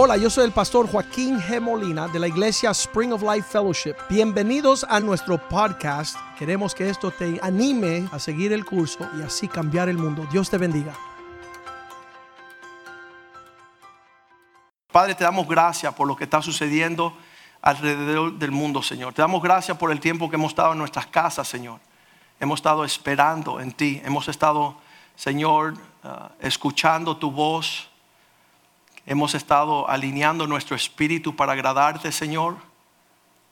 Hola, yo soy el pastor Joaquín G. Molina de la iglesia Spring of Life Fellowship. Bienvenidos a nuestro podcast. Queremos que esto te anime a seguir el curso y así cambiar el mundo. Dios te bendiga. Padre, te damos gracias por lo que está sucediendo alrededor del mundo, Señor. Te damos gracias por el tiempo que hemos estado en nuestras casas, Señor. Hemos estado esperando en ti. Hemos estado, Señor, uh, escuchando tu voz. Hemos estado alineando nuestro espíritu para agradarte, Señor.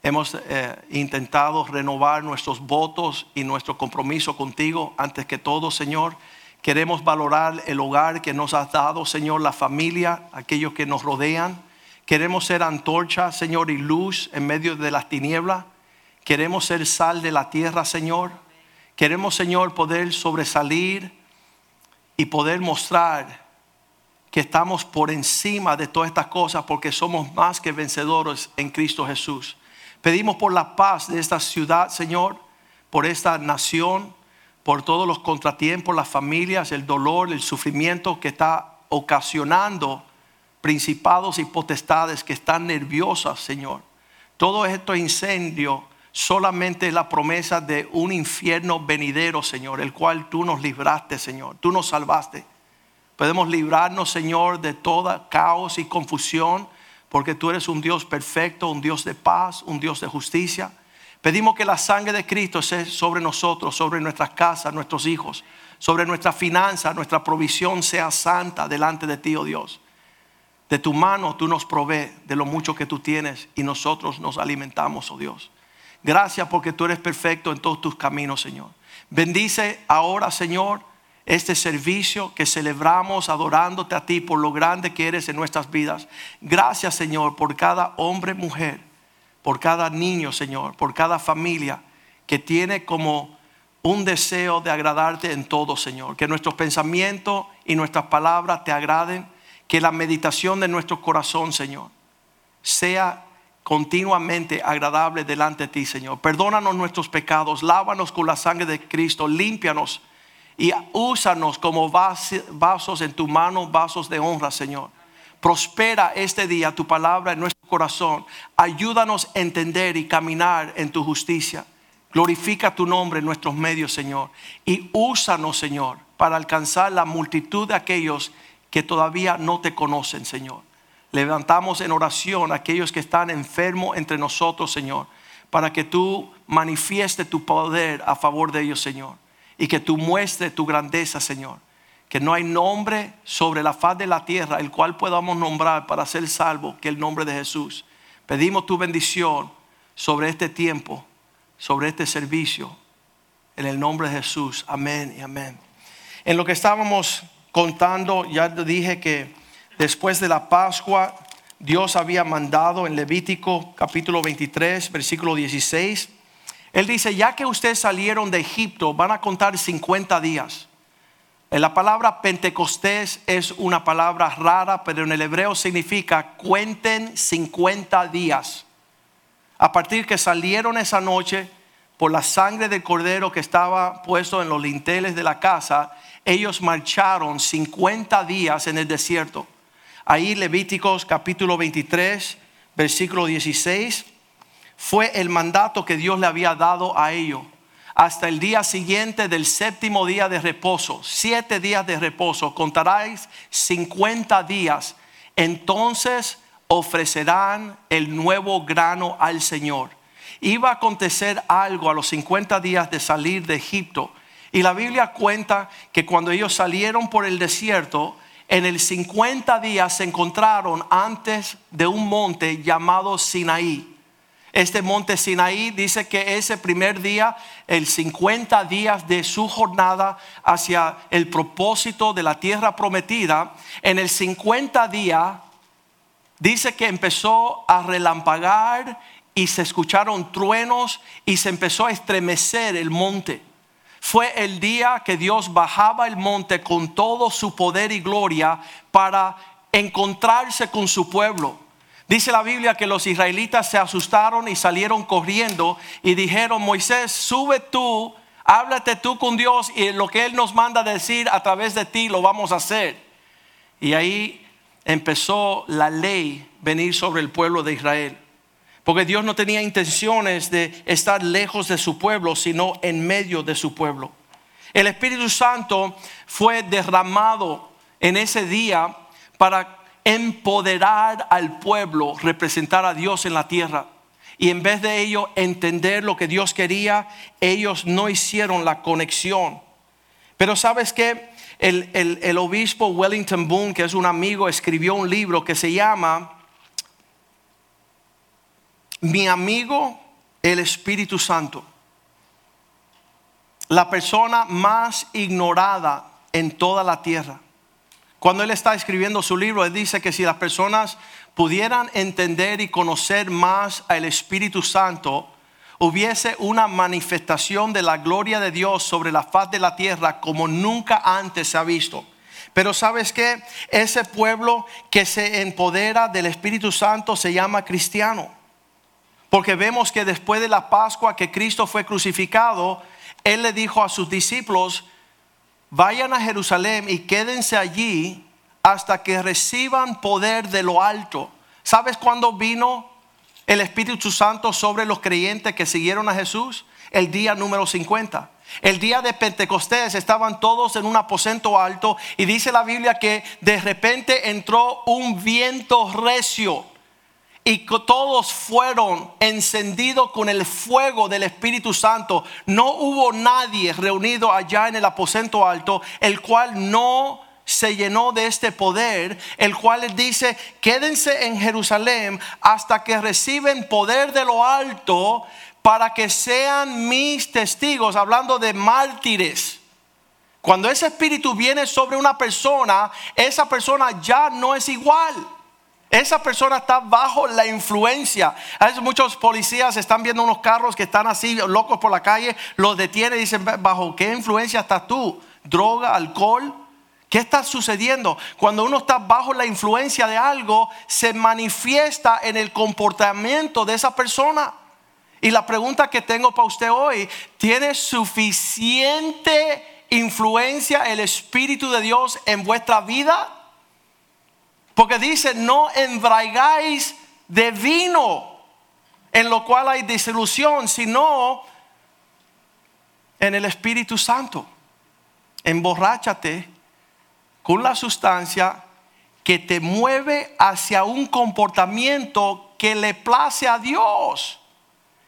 Hemos eh, intentado renovar nuestros votos y nuestro compromiso contigo antes que todo, Señor. Queremos valorar el hogar que nos has dado, Señor, la familia, aquellos que nos rodean. Queremos ser antorcha, Señor, y luz en medio de las tinieblas. Queremos ser sal de la tierra, Señor. Queremos, Señor, poder sobresalir y poder mostrar que estamos por encima de todas estas cosas porque somos más que vencedores en Cristo Jesús. Pedimos por la paz de esta ciudad, Señor, por esta nación, por todos los contratiempos, las familias, el dolor, el sufrimiento que está ocasionando principados y potestades que están nerviosas, Señor. Todo esto incendio solamente es la promesa de un infierno venidero, Señor, el cual tú nos libraste, Señor. Tú nos salvaste. Podemos librarnos, Señor, de toda caos y confusión, porque tú eres un Dios perfecto, un Dios de paz, un Dios de justicia. Pedimos que la sangre de Cristo sea sobre nosotros, sobre nuestras casas, nuestros hijos, sobre nuestra finanza, nuestra provisión sea santa delante de ti, oh Dios. De tu mano tú nos provee de lo mucho que tú tienes y nosotros nos alimentamos, oh Dios. Gracias porque tú eres perfecto en todos tus caminos, Señor. Bendice ahora, Señor, este servicio que celebramos adorándote a ti por lo grande que eres en nuestras vidas. Gracias, Señor, por cada hombre, mujer, por cada niño, Señor, por cada familia que tiene como un deseo de agradarte en todo, Señor. Que nuestros pensamientos y nuestras palabras te agraden. Que la meditación de nuestro corazón, Señor, sea continuamente agradable delante de ti, Señor. Perdónanos nuestros pecados, lávanos con la sangre de Cristo, límpianos y úsanos como vasos en tu mano, vasos de honra, Señor. Prospera este día tu palabra en nuestro corazón. Ayúdanos a entender y caminar en tu justicia. Glorifica tu nombre en nuestros medios, Señor. Y úsanos, Señor, para alcanzar la multitud de aquellos que todavía no te conocen, Señor. Levantamos en oración a aquellos que están enfermos entre nosotros, Señor, para que tú manifieste tu poder a favor de ellos, Señor, y que tú muestres tu grandeza, Señor. Que no hay nombre sobre la faz de la tierra el cual podamos nombrar para ser salvo que el nombre de Jesús. Pedimos tu bendición sobre este tiempo, sobre este servicio, en el nombre de Jesús. Amén y amén. En lo que estábamos contando, ya dije que después de la Pascua, Dios había mandado en Levítico capítulo 23, versículo 16. Él dice, ya que ustedes salieron de Egipto, van a contar 50 días. La palabra Pentecostés es una palabra rara, pero en el hebreo significa cuenten 50 días. A partir que salieron esa noche, por la sangre del cordero que estaba puesto en los linteles de la casa, ellos marcharon 50 días en el desierto. Ahí Levíticos capítulo 23, versículo 16, fue el mandato que Dios le había dado a ellos. Hasta el día siguiente del séptimo día de reposo, siete días de reposo, contaráis 50 días. Entonces ofrecerán el nuevo grano al Señor. Iba a acontecer algo a los 50 días de salir de Egipto. Y la Biblia cuenta que cuando ellos salieron por el desierto, en el 50 días se encontraron antes de un monte llamado Sinaí. Este monte Sinaí dice que ese primer día, el 50 días de su jornada hacia el propósito de la tierra prometida, en el 50 día dice que empezó a relampagar y se escucharon truenos y se empezó a estremecer el monte fue el día que Dios bajaba el monte con todo su poder y gloria para encontrarse con su pueblo. Dice la Biblia que los israelitas se asustaron y salieron corriendo y dijeron, Moisés, sube tú, háblate tú con Dios y lo que Él nos manda decir a través de ti lo vamos a hacer. Y ahí empezó la ley venir sobre el pueblo de Israel. Porque Dios no tenía intenciones de estar lejos de su pueblo, sino en medio de su pueblo. El Espíritu Santo fue derramado en ese día para empoderar al pueblo, representar a Dios en la tierra. Y en vez de ello entender lo que Dios quería, ellos no hicieron la conexión. Pero sabes que el, el, obispo Wellington Boone, que es un amigo, escribió un libro que se llama Mi amigo el Espíritu Santo. La persona más ignorada en toda la tierra. Cuando él está escribiendo su libro, él dice que si las personas pudieran entender y conocer más al Espíritu Santo, hubiese una manifestación de la gloria de Dios sobre la faz de la tierra como nunca antes se ha visto. Pero sabes que ese pueblo que se empodera del Espíritu Santo se llama cristiano. Porque vemos que después de la Pascua que Cristo fue crucificado, Él le dijo a sus discípulos, vayan a Jerusalén y quédense allí hasta que reciban poder de lo alto. ¿Sabes cuándo vino el Espíritu Santo sobre los creyentes que siguieron a Jesús? El día número 50. El día de Pentecostés estaban todos en un aposento alto y dice la Biblia que de repente entró un viento recio y todos fueron encendidos con el fuego del Espíritu Santo. No hubo nadie reunido allá en el aposento alto, el cual no se llenó de este poder, el cual dice, quédense en Jerusalén hasta que reciben poder de lo alto para que sean mis testigos, hablando de mártires. Cuando ese espíritu viene sobre una persona, esa persona ya no es igual. Esa persona está bajo la influencia. Hay muchos policías están viendo unos carros que están así locos por la calle, los detienen y dicen, ¿bajo qué influencia estás tú? ¿Droga, alcohol? ¿Qué está sucediendo? Cuando uno está bajo la influencia de algo, se manifiesta en el comportamiento de esa persona. Y la pregunta que tengo para usted hoy, ¿tiene suficiente influencia el Espíritu de Dios en vuestra vida? Porque dice, no embraigáis de vino, en lo cual hay disolución, sino en el Espíritu Santo. Emborráchate con la sustancia que te mueve hacia un comportamiento que le place a Dios.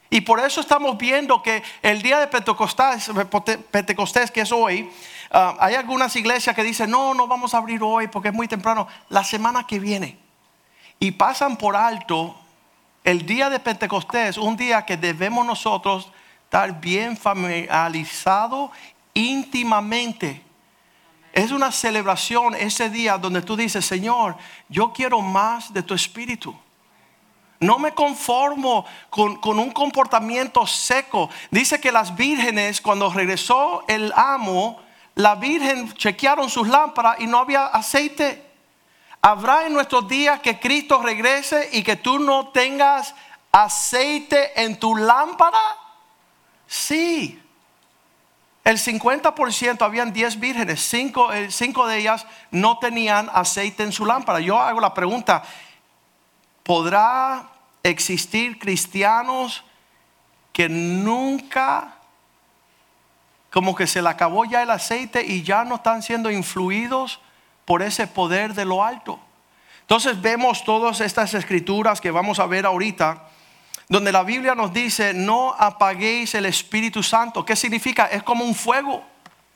Y por eso estamos viendo que el día de Pentecostés que es hoy, Ah, hay algunas iglesias que dicen, no, no vamos a abrir hoy porque es muy temprano, la semana que viene. Y pasan por alto el día de Pentecostés, un día que debemos nosotros estar bien familiarizados íntimamente. Es una celebración ese día donde tú dices, Señor, yo quiero más de tu espíritu. No me conformo con, con, un comportamiento seco. Dice que las vírgenes, cuando regresó el amo, la Virgen chequearon sus lámparas y no había aceite. ¿Habrá en nuestros días que Cristo regrese y que tú no tengas aceite en tu lámpara? Sí. El 50% habían 10 vírgenes, 5 cinco, de ellas no tenían aceite en su lámpara. Yo hago la pregunta, ¿podrá existir cristianos que nunca como que se le acabó ya el aceite y ya no están siendo influidos por ese poder de lo alto. Entonces vemos todas estas escrituras que vamos a ver ahorita, donde la Biblia nos dice, no apaguéis el Espíritu Santo. ¿Qué significa? Es como un fuego.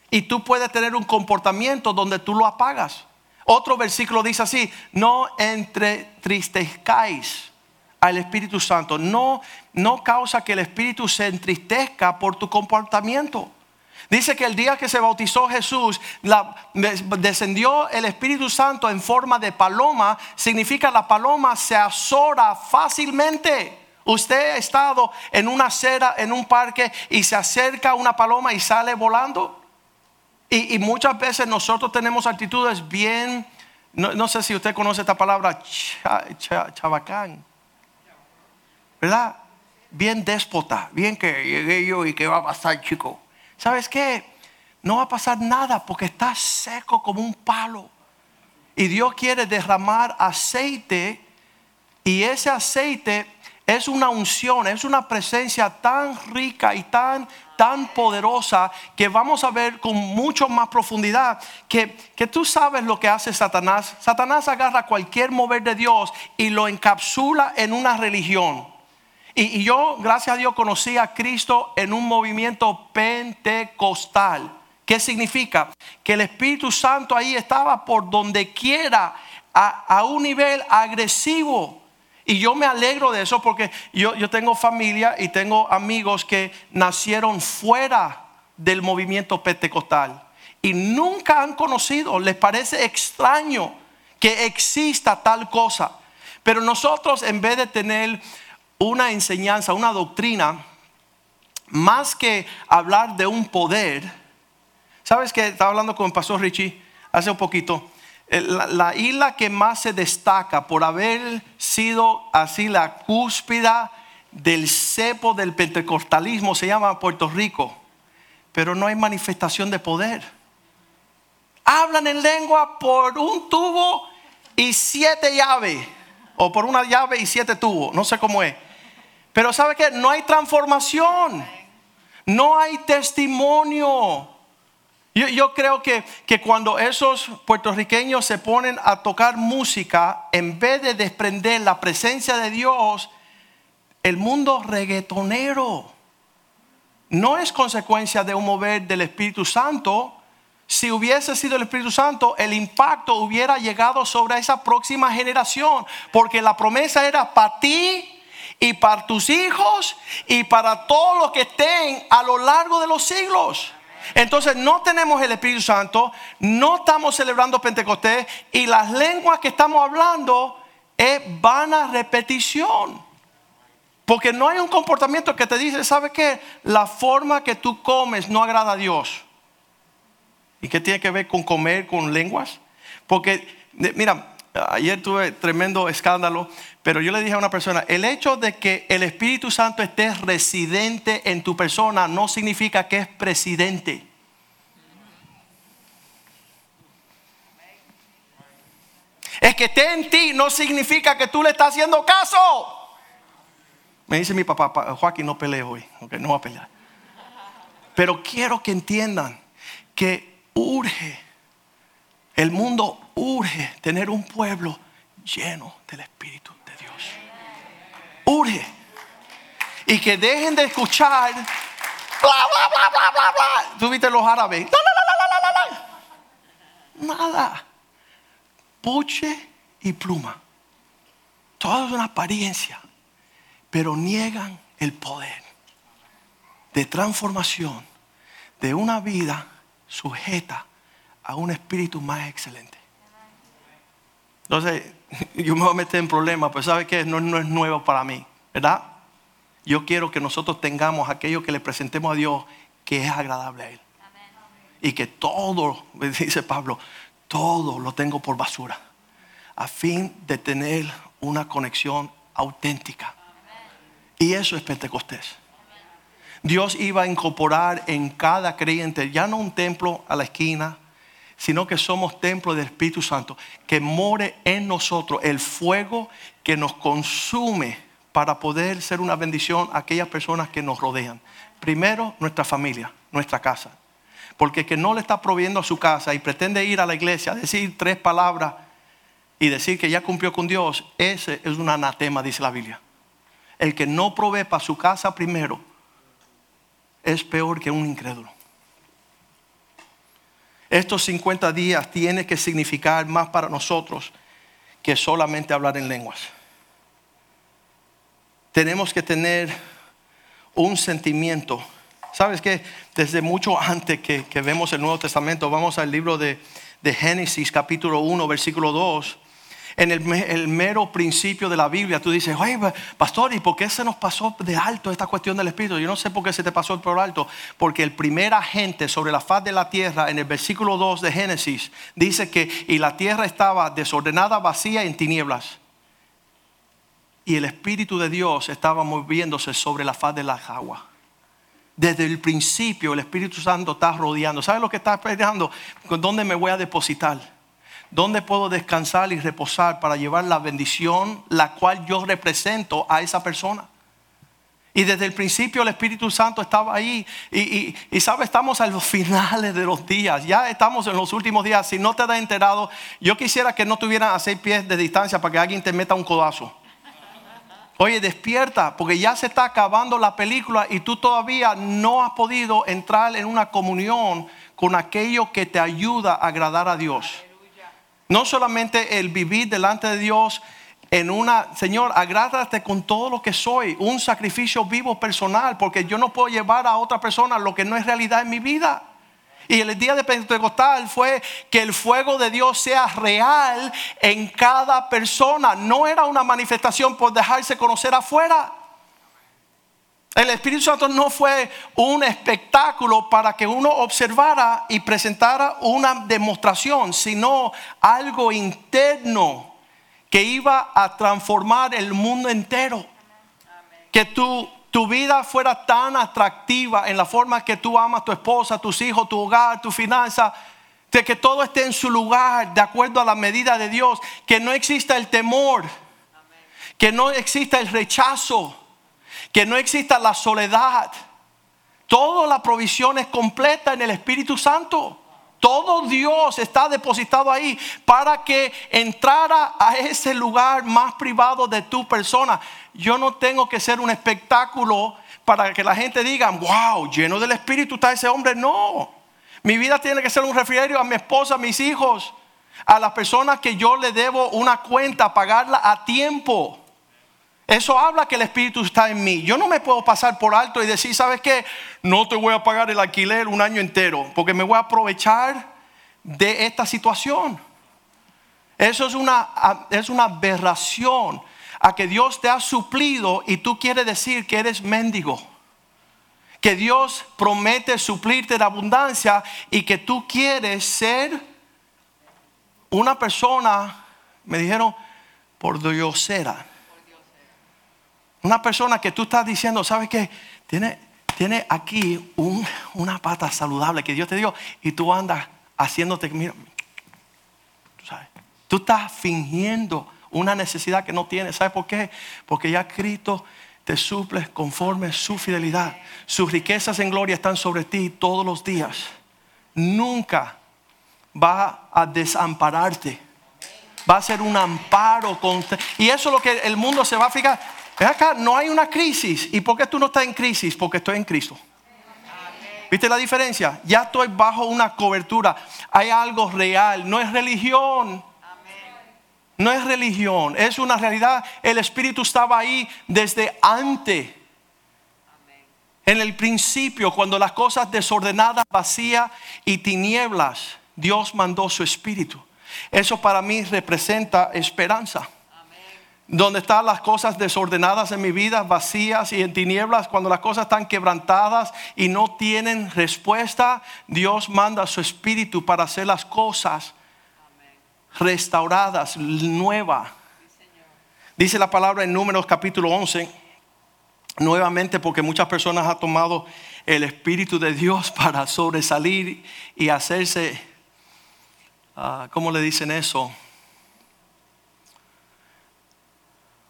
Y tú puedes tener un comportamiento donde tú lo apagas. Otro versículo dice así, no entristezcáis al Espíritu Santo. No, no causa que el Espíritu se entristezca por tu comportamiento. Dice que el día que se bautizó Jesús, descendió el Espíritu Santo en forma de paloma. Significa la paloma se azora fácilmente. Usted ha estado en una acera, en un parque y se acerca una paloma y sale volando. Y, muchas veces nosotros tenemos actitudes bien, no, sé si usted conoce esta palabra, chabacán, ¿verdad? Bien déspota, bien que llegué yo y que va a pasar, chico. ¿Sabes qué? No va a pasar nada porque está seco como un palo. Y Dios quiere derramar aceite y ese aceite es una unción, es una presencia tan rica y tan, tan poderosa que vamos a ver con mucho más profundidad que, que tú sabes lo que hace Satanás. Satanás agarra cualquier mover de Dios y lo encapsula en una religión. Y, yo, gracias a Dios, conocí a Cristo en un movimiento pentecostal. ¿Qué significa? Que el Espíritu Santo ahí estaba por donde quiera, a, a un nivel agresivo. Y yo me alegro de eso porque yo, yo tengo familia y tengo amigos que nacieron fuera del movimiento pentecostal y nunca han conocido, les parece extraño que exista tal cosa. Pero nosotros en vez de tener una enseñanza, una doctrina, más que hablar de un poder, ¿sabes que Estaba hablando con el pastor Richie hace un poquito eh, la, isla que más se destaca por haber sido así la cúspida del cepo del pentecostalismo se llama Puerto Rico, pero no hay manifestación de poder. Hablan en lengua por un tubo y siete llaves, o por una llave y siete tubos, no sé cómo es. Pero ¿sabe qué? No hay transformación, no hay testimonio. Yo, creo que, que, cuando esos puertorriqueños se ponen a tocar música, en vez de desprender la presencia de Dios, el mundo reggaetonero no es consecuencia de un mover del Espíritu Santo. Si hubiese sido el Espíritu Santo, el impacto hubiera llegado sobre esa próxima generación, porque la promesa era para ti y para tus hijos y para todos los que estén a lo largo de los siglos. Entonces no tenemos el Espíritu Santo, no estamos celebrando Pentecostés y las lenguas que estamos hablando es vana repetición. Porque no hay un comportamiento que te dice, ¿sabe qué? La forma que tú comes no agrada a Dios. ¿Y qué tiene que ver con comer con lenguas? Porque, mira, ayer tuve tremendo escándalo, pero yo le dije a una persona, el hecho de que el Espíritu Santo esté residente en tu persona no significa que es presidente. Es que esté en ti no significa que tú le estás haciendo caso. Me dice mi papá, Joaquín, no pelee hoy, okay, no va a pelear. Pero quiero que entiendan que urge el mundo urge tener un pueblo lleno del Espíritu de Dios. Urge. Y que dejen de escuchar bla, bla, bla, bla, bla, bla. ¿Tú viste los árabes? Nada. Puche y pluma. Todo es una apariencia. Pero niegan el poder de transformación de una vida sujeta a un espíritu más excelente. Entonces, yo me voy a meter en problemas, pero ¿sabe qué? No, no es nuevo para mí, ¿verdad? Yo quiero que nosotros tengamos aquello que le presentemos a Dios que es agradable a Él. Y que todo, dice Pablo, todo lo tengo por basura, a fin de tener una conexión auténtica. Y eso es Pentecostés. Dios iba a incorporar en cada creyente, ya no un templo a la esquina, sino que somos templo del Espíritu Santo, que more en nosotros el fuego que nos consume para poder ser una bendición a aquellas personas que nos rodean. Primero, nuestra familia, nuestra casa. Porque que no le está proviendo a su casa y pretende ir a la iglesia, decir tres palabras y decir que ya cumplió con Dios, ese es un anatema, dice la Biblia. El que no provee para su casa primero es peor que un incrédulo estos 50 días tiene que significar más para nosotros que solamente hablar en lenguas. Tenemos que tener un sentimiento. ¿Sabes qué? Desde mucho antes que, vemos el Nuevo Testamento, vamos al libro de, de Génesis capítulo 1, versículo 2 en el, mero principio de la Biblia, tú dices, oye, pastor, ¿y por qué se nos pasó de alto esta cuestión del Espíritu? Yo no sé por qué se te pasó por alto, porque el primer agente sobre la faz de la tierra, en el versículo 2 de Génesis, dice que y la tierra estaba desordenada, vacía en tinieblas. Y el Espíritu de Dios estaba moviéndose sobre la faz de las aguas. Desde el principio el Espíritu Santo está rodeando. ¿Sabes lo que está esperando? ¿Dónde me voy a depositar? ¿Dónde puedo descansar y reposar para llevar la bendición la cual yo represento a esa persona? Y desde el principio el Espíritu Santo estaba ahí. Y, y, sabe, estamos a los finales de los días. Ya estamos en los últimos días. Si no te has enterado, yo quisiera que no tuvieran a seis pies de distancia para que alguien te meta un codazo. Oye, despierta, porque ya se está acabando la película y tú todavía no has podido entrar en una comunión con aquello que te ayuda a agradar a Dios. No solamente el vivir delante de Dios en una, Señor, agrádate con todo lo que soy, un sacrificio vivo personal, porque yo no puedo llevar a otra persona lo que no es realidad en mi vida. Y el día de Pentecostal fue que el fuego de Dios sea real en cada persona. No era una manifestación por dejarse conocer afuera. El Espíritu Santo no fue un espectáculo para que uno observara y presentara una demostración, sino algo interno que iba a transformar el mundo entero. Que tu, tu vida fuera tan atractiva en la forma que tú amas a tu esposa, tus hijos, tu hogar, tu finanza, de que todo esté en su lugar de acuerdo a la medida de Dios, que no exista el temor, que no exista el rechazo, que no exista la soledad. Toda la provisión es completa en el Espíritu Santo. Todo Dios está depositado ahí para que entrara a ese lugar más privado de tu persona. Yo no tengo que ser un espectáculo para que la gente diga, wow, lleno del Espíritu está ese hombre. No, mi vida tiene que ser un refrigerio a mi esposa, a mis hijos, a las personas que yo le debo una cuenta, pagarla a tiempo. Eso habla que el Espíritu está en mí. Yo no me puedo pasar por alto y decir, ¿sabes qué? No te voy a pagar el alquiler un año entero porque me voy a aprovechar de esta situación. Eso es una, es una aberración a que Dios te ha suplido y tú quieres decir que eres mendigo. Que Dios promete suplirte de abundancia y que tú quieres ser una persona, me dijeron, por diosera una persona que tú estás diciendo, ¿sabes qué? Tiene, tiene aquí una pata saludable que Dios te dio y tú andas haciéndote, mira, tú sabes, tú estás fingiendo una necesidad que no tienes. ¿Sabes por qué? Porque ya Cristo te suple conforme su fidelidad. Sus riquezas en gloria están sobre ti todos los días. Nunca va a desampararte. Va a ser un amparo constante. Y eso es lo que el mundo se va a fijar acá, no hay una crisis. ¿Y por qué tú no estás en crisis? Porque estoy en Cristo. ¿Viste la diferencia? Ya estoy bajo una cobertura. Hay algo real. No es religión. No es religión. Es una realidad. El Espíritu estaba ahí desde antes. En el principio, cuando las cosas desordenadas, vacías y tinieblas, Dios mandó su Espíritu. Eso para mí representa esperanza donde están las cosas desordenadas en mi vida, vacías y en tinieblas, cuando las cosas están quebrantadas y no tienen respuesta, Dios manda su espíritu para hacer las cosas restauradas, nuevas. Dice la palabra en Números capítulo 11, nuevamente porque muchas personas han tomado el espíritu de Dios para sobresalir y hacerse, ah, ¿cómo le dicen eso?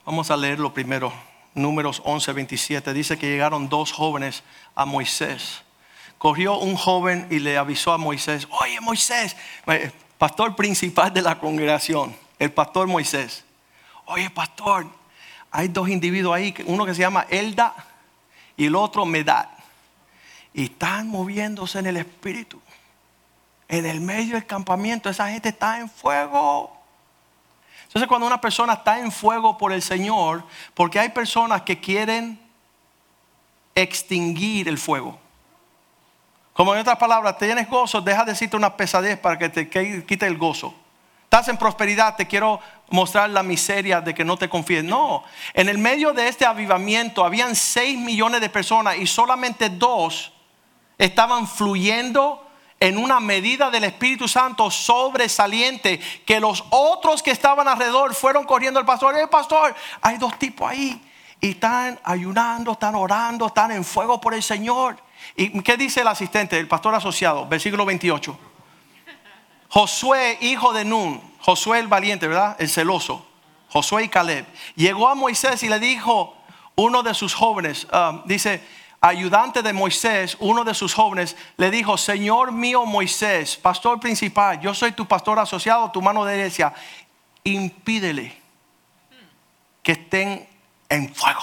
Vamos a leerlo primero. Números 11, 27. Dice que llegaron dos jóvenes a Moisés. Corrió un joven y le avisó a Moisés, oye Moisés, eh, pastor principal de la congregación, el pastor Moisés. Oye pastor, hay dos individuos ahí, uno que se llama Elda y el otro Medad. Y están moviéndose en el espíritu. En el medio del campamento, esa gente está en fuego. Entonces cuando una persona está en fuego por el Señor, porque hay personas que quieren extinguir el fuego. Como en otras palabras, tienes gozo, deja de decirte una pesadez para que te quite el gozo. Estás en prosperidad, te quiero mostrar la miseria de que no te confíes. No, en el medio de este avivamiento habían 6 millones de personas y solamente dos estaban fluyendo en una medida del Espíritu Santo sobresaliente que los otros que estaban alrededor fueron corriendo al pastor. El pastor, hay dos tipos ahí y están ayunando, están orando, están en fuego por el Señor. ¿Y qué dice el asistente, el pastor asociado? Versículo 28. Josué, hijo de Nun. Josué el valiente, ¿verdad? El celoso. Josué y Caleb. Llegó a Moisés y le dijo uno de sus jóvenes, um, dice, ayudante de Moisés, uno de sus jóvenes, le dijo, Señor mío Moisés, pastor principal, yo soy tu pastor asociado, tu mano derecha, impídele que estén en fuego.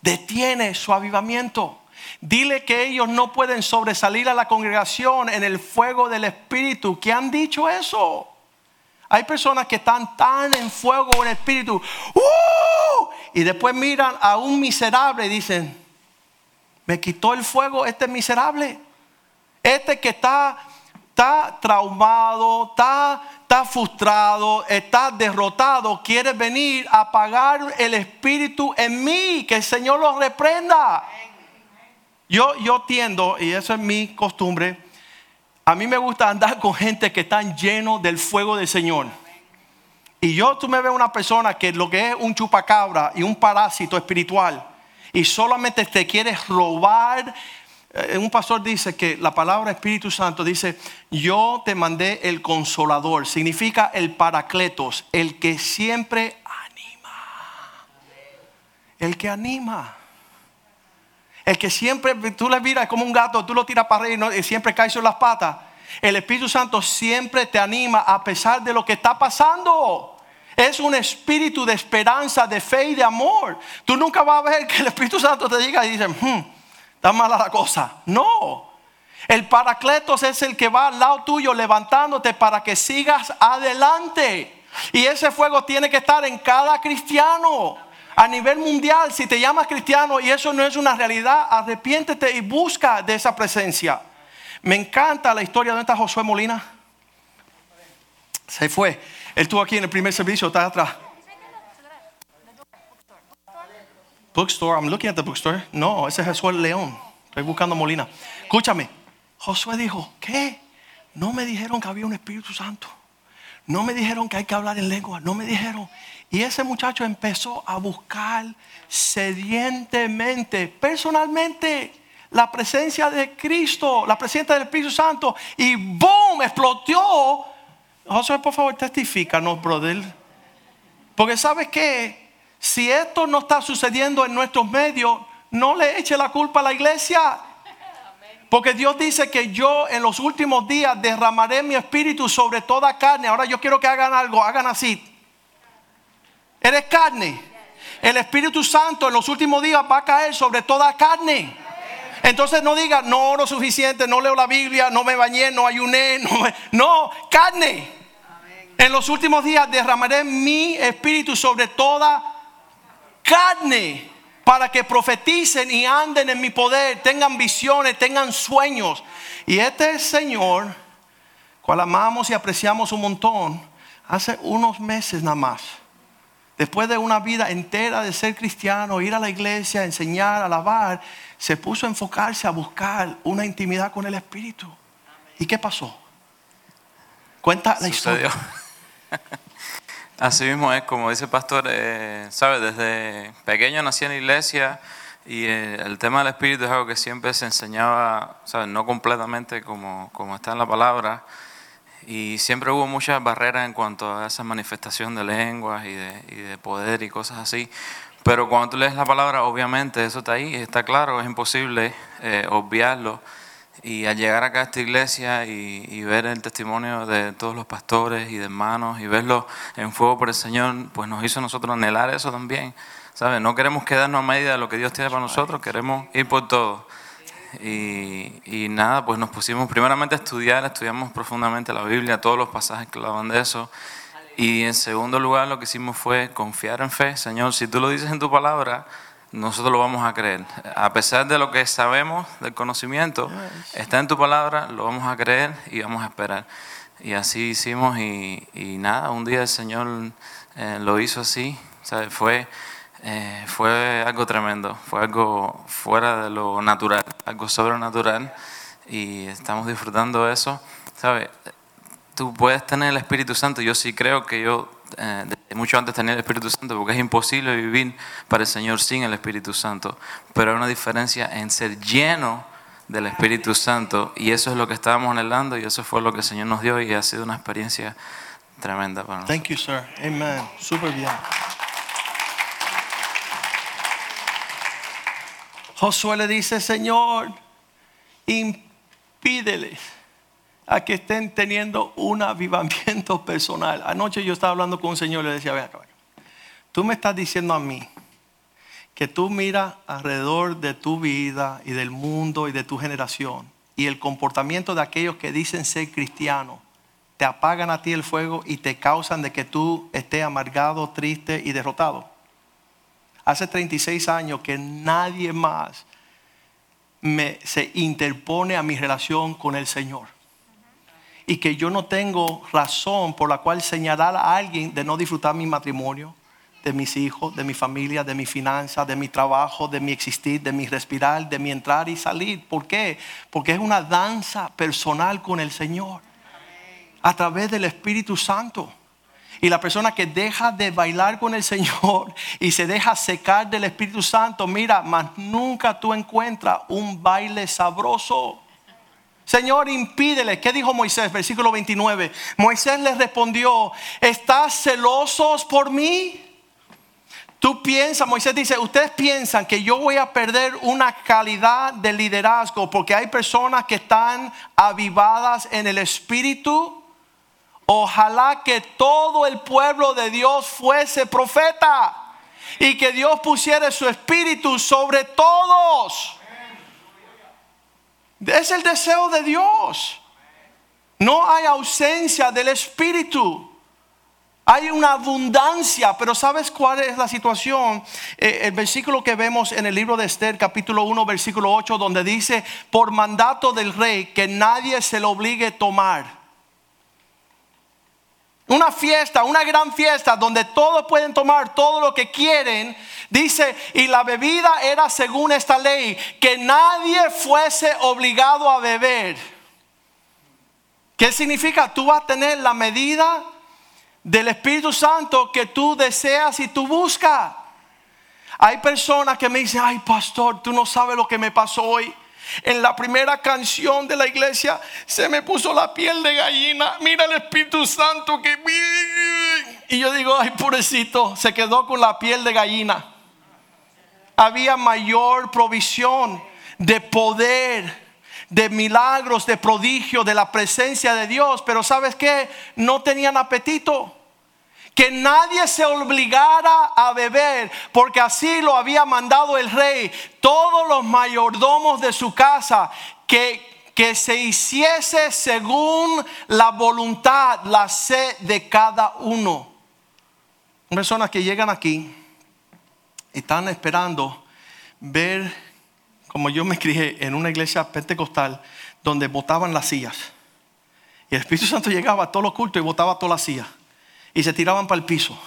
Detiene su avivamiento. Dile que ellos no pueden sobresalir a la congregación en el fuego del Espíritu. ¿Qué han dicho eso? Hay personas que están tan en fuego en el Espíritu. ¡Uh! Y después miran a un miserable y dicen, me quitó el fuego este miserable. Este que está, está traumado, está, está frustrado, está derrotado, quiere venir a apagar el Espíritu en mí. Que el Señor lo reprenda. Yo, yo tiendo, y eso es mi costumbre, a mí me gusta andar con gente que están llenos del fuego del Señor. Y yo, tú me ves una persona que lo que es un chupacabra y un parásito espiritual y solamente te quieres robar. Eh, un pastor dice que la palabra Espíritu Santo dice, yo te mandé el consolador, significa el paracletos, el que siempre anima. El que anima. El que siempre, tú le miras como un gato, tú lo tiras para arriba y, siempre cae sobre las patas. El Espíritu Santo siempre te anima a pesar de lo que está pasando. Es un espíritu de esperanza, de fe y de amor. Tú nunca vas a ver que el Espíritu Santo te diga y dice, hmm, está mala la cosa. No. El paracletos es el que va al lado tuyo levantándote para que sigas adelante. Y ese fuego tiene que estar en cada cristiano a nivel mundial, si te llamas cristiano y eso no es una realidad, arrepiéntete y busca de esa presencia. Me encanta la historia de esta Josué Molina. Se fue. Él estuvo aquí en el primer servicio, está atrás. Bookstore, I'm looking at the bookstore. No, ese es Josué León. Estoy buscando Molina. Escúchame. Josué dijo, ¿qué? No me dijeron que había un Espíritu Santo. No me dijeron que hay que hablar en lengua. No me dijeron. Y ese muchacho empezó a buscar sedientemente, personalmente, la presencia de Cristo, la presencia del Espíritu Santo. Y ¡boom! Explotó. José, por favor, testifícanos, brother. Porque sabes que si esto no está sucediendo en nuestros medios, no le eche la culpa a la iglesia. Porque Dios dice que yo en los últimos días derramaré mi espíritu sobre toda carne. Ahora yo quiero que hagan algo, hagan así. Eres carne. El Espíritu Santo en los últimos días va a caer sobre toda carne. Entonces no diga, no oro suficiente, no leo la Biblia, no me bañé, no ayuné. No, no carne. En los últimos días derramaré mi espíritu sobre toda carne para que profeticen y anden en mi poder, tengan visiones, tengan sueños. Y este Señor, cual amamos y apreciamos un montón, hace unos meses nada más después de una vida entera de ser cristiano, ir a la iglesia, enseñar, alabar, se puso a enfocarse a buscar una intimidad con el Espíritu. ¿Y qué pasó? Cuenta la historia. Así mismo es, como dice el pastor, eh, sabe, desde pequeño nací en la iglesia y eh, el tema del Espíritu es algo que siempre se enseñaba, ¿sabe? no completamente como, como está en la palabra, y siempre hubo muchas barreras en cuanto a esa manifestación de lenguas y de, poder y cosas así. Pero cuando tú lees la palabra, obviamente eso está ahí, está claro, es imposible eh, obviarlo. Y al llegar acá a esta iglesia y, ver el testimonio de todos los pastores y de hermanos y verlo en fuego por el Señor, pues nos hizo a nosotros anhelar eso también. ¿Sabes? No queremos quedarnos a medida de lo que Dios tiene para nosotros, queremos ir por todo. Y, nada, pues nos pusimos primeramente a estudiar, estudiamos profundamente la Biblia, todos los pasajes que hablaban de eso. Y en segundo lugar lo que hicimos fue confiar en fe. Señor, si tú lo dices en tu palabra, nosotros lo vamos a creer. A pesar de lo que sabemos del conocimiento, está en tu palabra, lo vamos a creer y vamos a esperar. Y así hicimos y, nada, un día el Señor eh, lo hizo así. ¿sabe? Fue eh, fue algo tremendo, fue algo fuera de lo natural, algo sobrenatural y estamos disfrutando eso. ¿Sabes? Tú puedes tener el Espíritu Santo, yo sí creo que yo eh, mucho antes tenía el Espíritu Santo porque es imposible vivir para el Señor sin el Espíritu Santo, pero hay una diferencia en ser lleno del Espíritu Santo. Y eso es lo que estábamos anhelando y eso fue lo que el Señor nos dio y ha sido una experiencia tremenda para nosotros. Thank you, sir. Amen. Súper bien. Josué le dice, Señor, impídeles a que estén teniendo un avivamiento personal. Anoche yo estaba hablando con un señor y le decía, vea, tú me estás diciendo a mí que tú miras alrededor de tu vida y del mundo y de tu generación y el comportamiento de aquellos que dicen ser cristianos te apagan a ti el fuego y te causan de que tú estés amargado, triste y derrotado. Hace 36 años que nadie más me, se interpone a mi relación con el Señor. Y que yo no tengo razón por la cual señalar a alguien de no disfrutar mi matrimonio, de mis hijos, de mi familia, de mi finanzas, de mi trabajo, de mi existir, de mi respirar, de mi entrar y salir. ¿Por qué? Porque es una danza personal con el Señor. A través del Espíritu Santo. Y la persona que deja de bailar con el Señor y se deja secar del Espíritu Santo, mira, más nunca tú encuentras un baile sabroso. Señor, impídele. ¿Qué dijo Moisés? Versículo 29. Moisés le respondió, ¿estás celosos por mí? Tú piensas, Moisés dice, ustedes piensan que yo voy a perder una calidad de liderazgo porque hay personas que están avivadas en el espíritu. Ojalá que todo el pueblo de Dios fuese profeta y que Dios pusiera su espíritu sobre todos. Es el deseo de Dios. No hay ausencia del espíritu. Hay una abundancia, pero ¿sabes cuál es la situación? Eh, el versículo que vemos en el libro de Esther, capítulo 1, versículo 8, donde dice, por mandato del rey, que nadie se lo obligue a tomar. Una fiesta, una gran fiesta donde todos pueden tomar todo lo que quieren. Dice, y la bebida era según esta ley, que nadie fuese obligado a beber. ¿Qué significa? Tú vas a tener la medida del Espíritu Santo que tú deseas y tú buscas. Hay personas que me dicen, ay pastor, tú no sabes lo que me pasó hoy. En la primera canción de la iglesia se me puso la piel de gallina. Mira el Espíritu Santo que... Y yo digo, ay pobrecito, se quedó con la piel de gallina. Había mayor provisión de poder, de milagros, de prodigio, de la presencia de Dios. Pero sabes qué? No tenían apetito que nadie se obligara a beber, porque así lo había mandado el rey. Todos los mayordomos de su casa, que, que se hiciese según la voluntad, la sed de cada uno. Personas que llegan aquí están esperando ver, como yo me crié en una iglesia pentecostal, donde botaban las sillas. Y el Espíritu Santo llegaba a todos los cultos y botaba todas las sillas y se tiraban para el piso.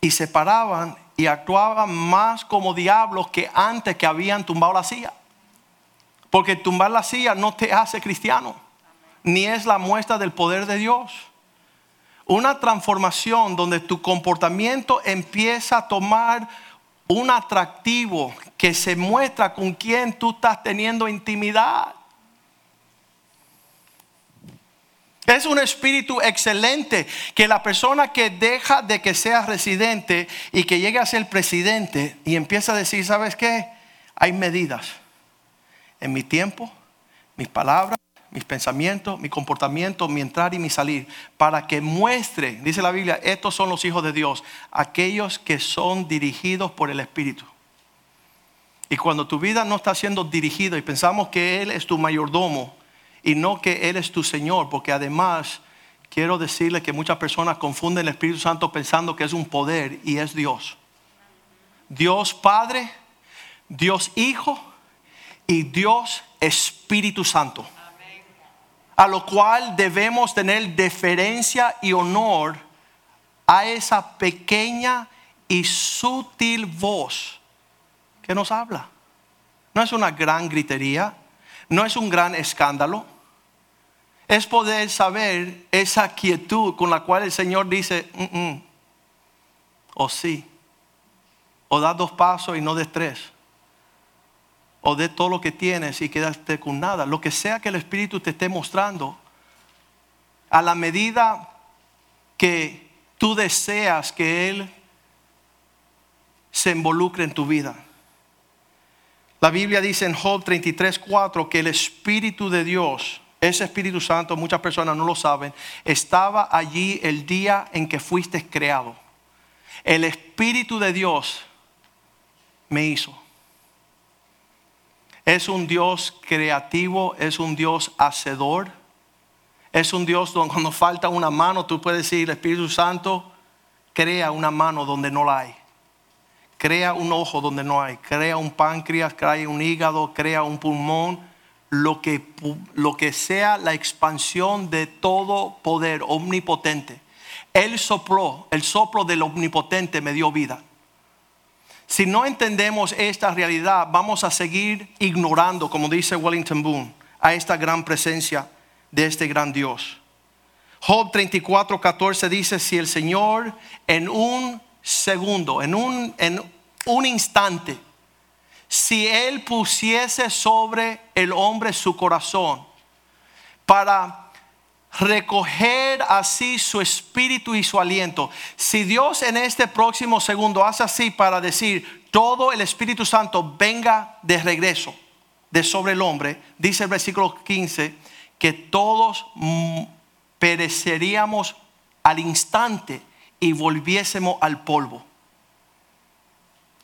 Y se paraban y actuaban más como diablos que antes que habían tumbado la silla. Porque tumbar la silla no te hace cristiano, ni es la muestra del poder de Dios. Una transformación donde tu comportamiento empieza a tomar un atractivo que se muestra con quien tú estás teniendo intimidad. Es un espíritu excelente que la persona que deja de que sea residente y que llegue a ser presidente y empieza a decir, ¿sabes qué? Hay medidas en mi tiempo, mis palabras, mis pensamientos, mi comportamiento, mi entrar y mi salir, para que muestre, dice la Biblia, estos son los hijos de Dios, aquellos que son dirigidos por el Espíritu. Y cuando tu vida no está siendo dirigida y pensamos que Él es tu mayordomo, y no que Él es tu Señor, porque además quiero decirle que muchas personas confunden el Espíritu Santo pensando que es un poder y es Dios. Dios Padre, Dios Hijo y Dios Espíritu Santo. A lo cual debemos tener deferencia y honor a esa pequeña y sutil voz que nos habla. No es una gran gritería, no es un gran escándalo. Es poder saber esa quietud con la cual el Señor dice, mm, mm", o sí, o da dos pasos y no des tres. o de todo lo que tienes y quedarte con nada. Lo que sea que el Espíritu te esté mostrando, a la medida que tú deseas que Él se involucre en tu vida. La Biblia dice en Job 33, 4 que el Espíritu de Dios, ese Espíritu Santo, muchas personas no lo saben, estaba allí el día en que fuiste creado. El Espíritu de Dios me hizo. Es un Dios creativo, es un Dios hacedor, es un Dios donde cuando falta una mano tú puedes decir, el Espíritu Santo crea una mano donde no la hay. Crea un ojo donde no hay, crea un páncreas, crea un hígado, crea un pulmón, lo que, lo que sea la expansión de todo poder omnipotente. Él sopló, el soplo del omnipotente me dio vida. Si no entendemos esta realidad, vamos a seguir ignorando, como dice Wellington Boone, a esta gran presencia de este gran Dios. Job 34, 14 dice, si el Señor en un segundo, en un, en un instante, si Él pusiese sobre el hombre su corazón para recoger así su espíritu y su aliento, si Dios en este próximo segundo hace así para decir, todo el Espíritu Santo venga de regreso de sobre el hombre, dice el versículo 15, que todos pereceríamos al instante y volviésemos al polvo.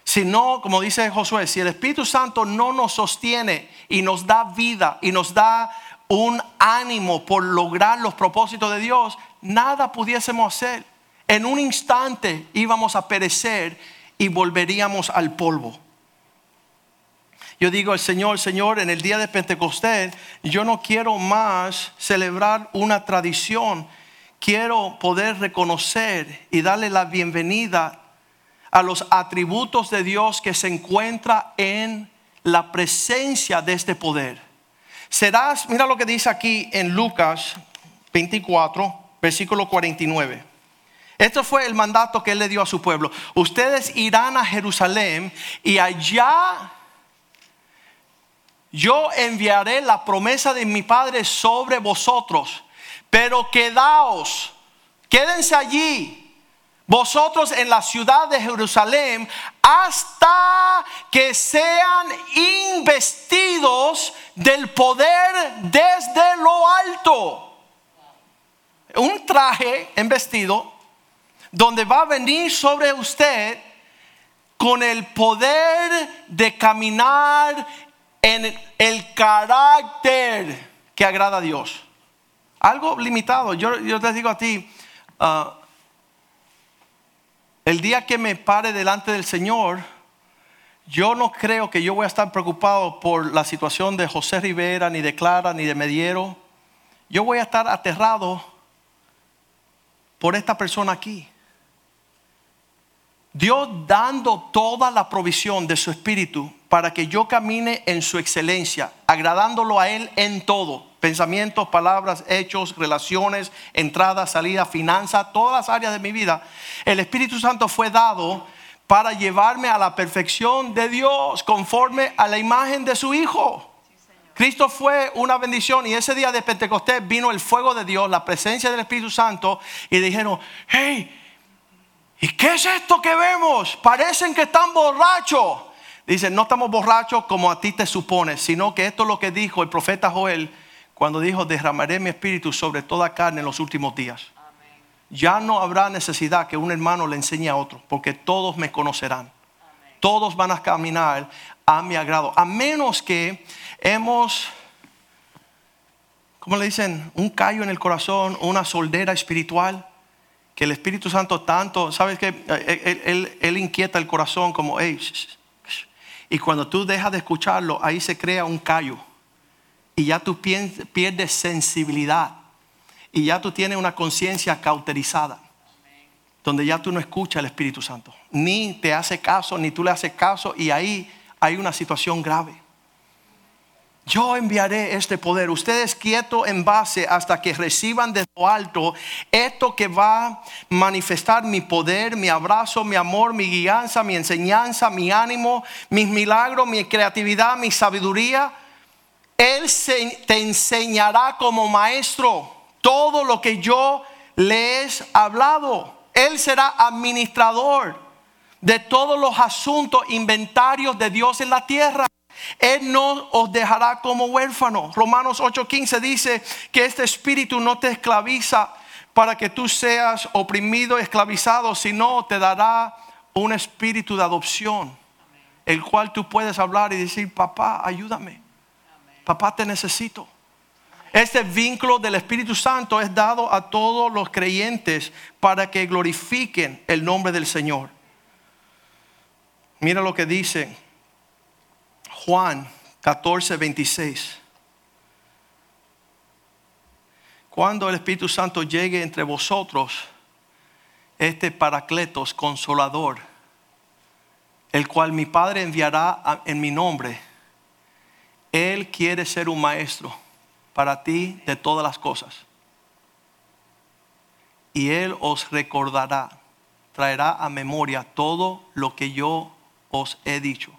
Si no, como dice Josué, si el Espíritu Santo no nos sostiene y nos da vida y nos da un ánimo por lograr los propósitos de Dios, nada pudiésemos hacer. En un instante íbamos a perecer y volveríamos al polvo. Yo digo, el Señor, Señor, en el día de Pentecostés, yo no quiero más celebrar una tradición. Quiero poder reconocer y darle la bienvenida a los atributos de Dios que se encuentra en la presencia de este poder. Serás, mira lo que dice aquí en Lucas 24, versículo 49. Esto fue el mandato que él le dio a su pueblo. Ustedes irán a Jerusalén y allá yo enviaré la promesa de mi Padre sobre vosotros, pero quedaos, quédense allí vosotros en la ciudad de Jerusalén hasta que sean investidos del poder desde lo alto. Un traje en vestido donde va a venir sobre usted con el poder de caminar en el carácter que agrada a Dios. Algo limitado. Yo, yo te digo a ti, uh, el día que me pare delante del Señor, yo no creo que yo voy a estar preocupado por la situación de José Rivera, ni de Clara, ni de Mediero. Yo voy a estar aterrado por esta persona aquí. Dios dando toda la provisión de su espíritu para que yo camine en su excelencia, agradándolo a Él en todo, pensamientos, palabras, hechos, relaciones, entrada, salida, finanza, todas las áreas de mi vida. El Espíritu Santo fue dado para llevarme a la perfección de Dios conforme a la imagen de su Hijo. Cristo fue una bendición y ese día de Pentecostés vino el fuego de Dios, la presencia del Espíritu Santo y dijeron, hey, ¿Y qué es esto que vemos? Parecen que están borrachos. Dicen, no estamos borrachos como a ti te supones, sino que esto es lo que dijo el profeta Joel cuando dijo, derramaré mi espíritu sobre toda carne en los últimos días. Ya no habrá necesidad que un hermano le enseñe a otro, porque todos me conocerán. Todos van a caminar a mi agrado, a menos que hemos, ¿cómo le dicen? Un callo en el corazón, una soldera espiritual que el Espíritu Santo tanto, ¿sabes que él, inquieta el corazón como, y cuando tú dejas de escucharlo, ahí se crea un callo. Y ya tú pierdes sensibilidad. Y ya tú tienes una conciencia cauterizada. Donde ya tú no escuchas al Espíritu Santo. Ni te hace caso, ni tú le haces caso. Y ahí hay una situación grave. Yo enviaré este poder. Ustedes quietos en base hasta que reciban de lo alto esto que va a manifestar mi poder, mi abrazo, mi amor, mi guianza, mi enseñanza, mi ánimo, mis milagros, mi creatividad, mi sabiduría. Él te enseñará como maestro todo lo que yo les he hablado. Él será administrador de todos los asuntos, inventarios de Dios en la tierra. Él no os dejará como huérfano. Romanos 8:15 dice que este espíritu no te esclaviza para que tú seas oprimido, esclavizado, sino te dará un espíritu de adopción, el cual tú puedes hablar y decir, papá, ayúdame. Papá, te necesito. Este vínculo del Espíritu Santo es dado a todos los creyentes para que glorifiquen el nombre del Señor. Mira lo que dice Juan 14, 26. Cuando el Espíritu Santo llegue entre vosotros, este Paracletos consolador, el cual mi Padre enviará en mi nombre, Él quiere ser un maestro para ti de todas las cosas. Y Él os recordará, traerá a memoria todo lo que yo os he dicho.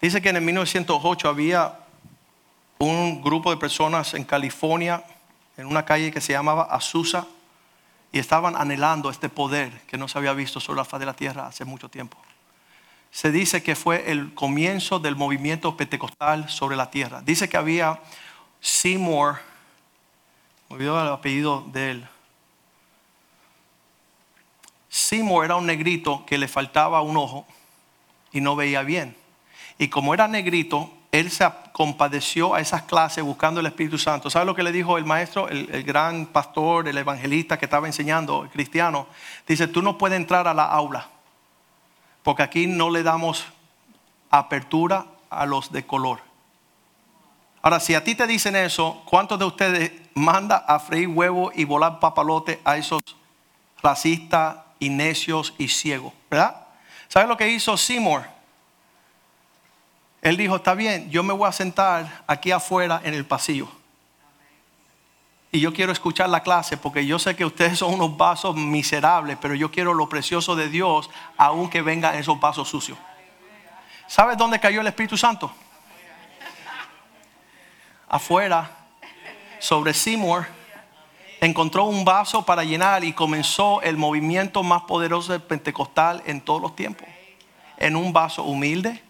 Dice que en el 1908 había un grupo de personas en California, en una calle que se llamaba Azusa, y estaban anhelando este poder que no se había visto sobre la faz de la tierra hace mucho tiempo. Se dice que fue el comienzo del movimiento pentecostal sobre la tierra. Dice que había Seymour, olvidó el apellido de él. Seymour era un negrito que le faltaba un ojo y no veía bien. Y como era negrito, él se compadeció a esas clases buscando el Espíritu Santo. ¿Sabe lo que le dijo el maestro, el, gran pastor, el evangelista que estaba enseñando, el cristiano? Dice, tú no puedes entrar a la aula, porque aquí no le damos apertura a los de color. Ahora, si a ti te dicen eso, ¿cuántos de ustedes manda a freír huevo y volar papalote a esos racistas y necios y ciegos? ¿Verdad? ¿Sabe lo que hizo Seymour? Él dijo, está bien, yo me voy a sentar aquí afuera en el pasillo. Y yo quiero escuchar la clase porque yo sé que ustedes son unos vasos miserables, pero yo quiero lo precioso de Dios, aunque vengan esos vasos sucios. ¿Sabes dónde cayó el Espíritu Santo? Afuera, sobre Seymour, encontró un vaso para llenar y comenzó el movimiento más poderoso del Pentecostal en todos los tiempos. En un vaso humilde,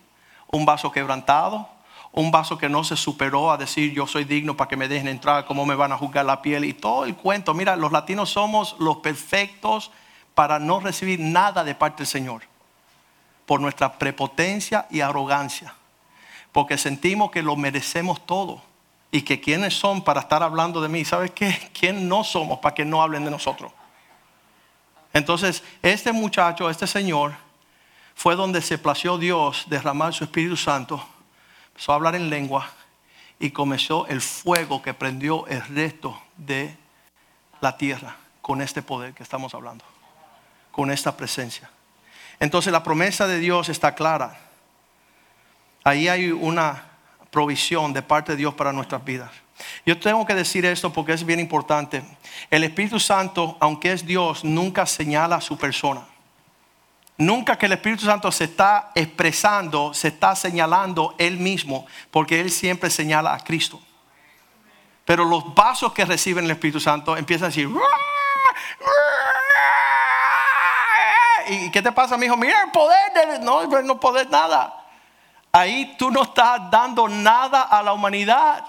un vaso quebrantado, un vaso que no se superó a decir yo soy digno para que me dejen entrar, cómo me van a juzgar la piel y todo el cuento. Mira, los latinos somos los perfectos para no recibir nada de parte del Señor por nuestra prepotencia y arrogancia, porque sentimos que lo merecemos todo y que quiénes son para estar hablando de mí. ¿Sabes qué? ¿Quién no somos para que no hablen de nosotros? Entonces, este muchacho, este señor, fue donde se plació Dios derramar su Espíritu Santo, empezó a hablar en lengua y comenzó el fuego que prendió el resto de la tierra con este poder que estamos hablando, con esta presencia. Entonces la promesa de Dios está clara. Ahí hay una provisión de parte de Dios para nuestras vidas. Yo tengo que decir esto porque es bien importante. El Espíritu Santo, aunque es Dios, nunca señala a su persona. Nunca que el Espíritu Santo se está expresando, se está señalando él mismo, porque él siempre señala a Cristo. Pero los vasos que reciben el Espíritu Santo empiezan a decir, ¿y qué te pasa, mi hijo? Mira el poder, de... no, no poder nada. Ahí tú no estás dando nada a la humanidad.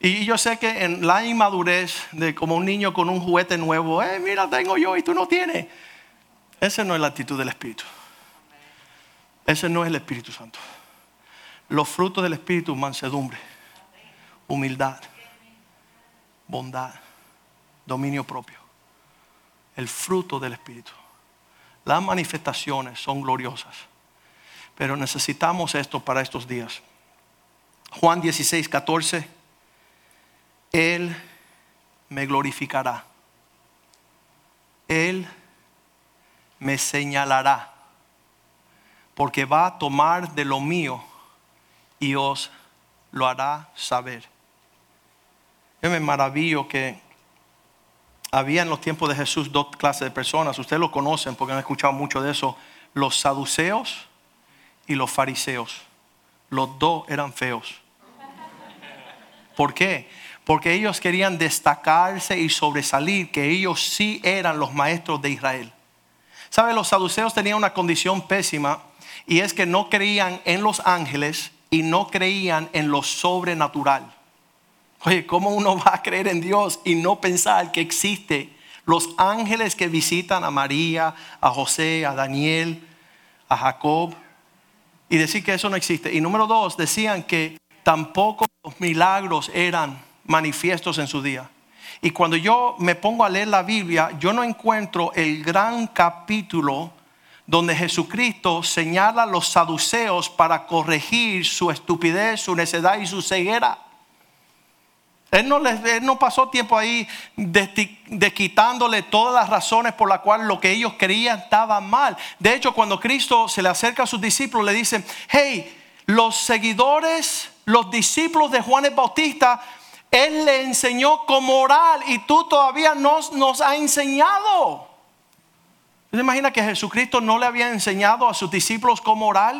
Y yo sé que en la inmadurez de como un niño con un juguete nuevo, eh, mira, tengo yo y tú no tienes. Esa no es la actitud del Espíritu. Ese no es el Espíritu Santo. Los frutos del Espíritu, mansedumbre, humildad, bondad, dominio propio. El fruto del Espíritu. Las manifestaciones son gloriosas. Pero necesitamos esto para estos días. Juan 16, 14. Él me glorificará. Él me señalará, porque va a tomar de lo mío y os lo hará saber. Yo me maravillo que había en los tiempos de Jesús dos clases de personas. Ustedes lo conocen porque han escuchado mucho de eso. Los saduceos y los fariseos. Los dos eran feos. ¿Por qué? Porque ellos querían destacarse y sobresalir, que ellos sí eran los maestros de Israel. ¿Sabe? Los saduceos tenían una condición pésima y es que no creían en los ángeles y no creían en lo sobrenatural. Oye, ¿cómo uno va a creer en Dios y no pensar que existe los ángeles que visitan a María, a José, a Daniel, a Jacob? Y decir que eso no existe. Y número dos, decían que tampoco los milagros eran manifiestos en su día. Y cuando yo me pongo a leer la Biblia, yo no encuentro el gran capítulo donde Jesucristo señala a los saduceos para corregir su estupidez, su necedad y su ceguera. Él no, les, no pasó tiempo ahí de, quitándole todas las razones por las cuales lo que ellos creían estaba mal. De hecho, cuando Cristo se le acerca a sus discípulos, le dice, hey, los seguidores, los discípulos de Juan el Bautista, Él le enseñó como orar y tú todavía nos, nos ha enseñado. ¿Se imagina que Jesucristo no le había enseñado a sus discípulos cómo orar?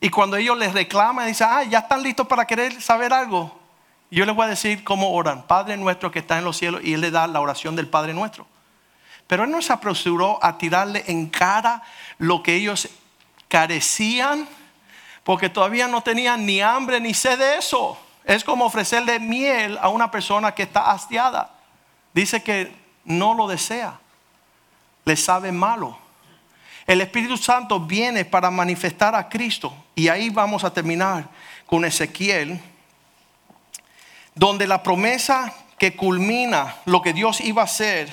Y cuando ellos les reclaman, dicen, ah, ya están listos para querer saber algo. Yo les voy a decir cómo oran. Padre nuestro que está en los cielos y Él le da la oración del Padre nuestro. Pero Él no se apresuró a tirarle en cara lo que ellos carecían porque todavía no tenían ni hambre ni sed de eso. Es como ofrecerle miel a una persona que está hastiada. Dice que no lo desea, le sabe malo. El Espíritu Santo viene para manifestar a Cristo. Y ahí vamos a terminar con Ezequiel, donde la promesa que culmina lo que Dios iba a hacer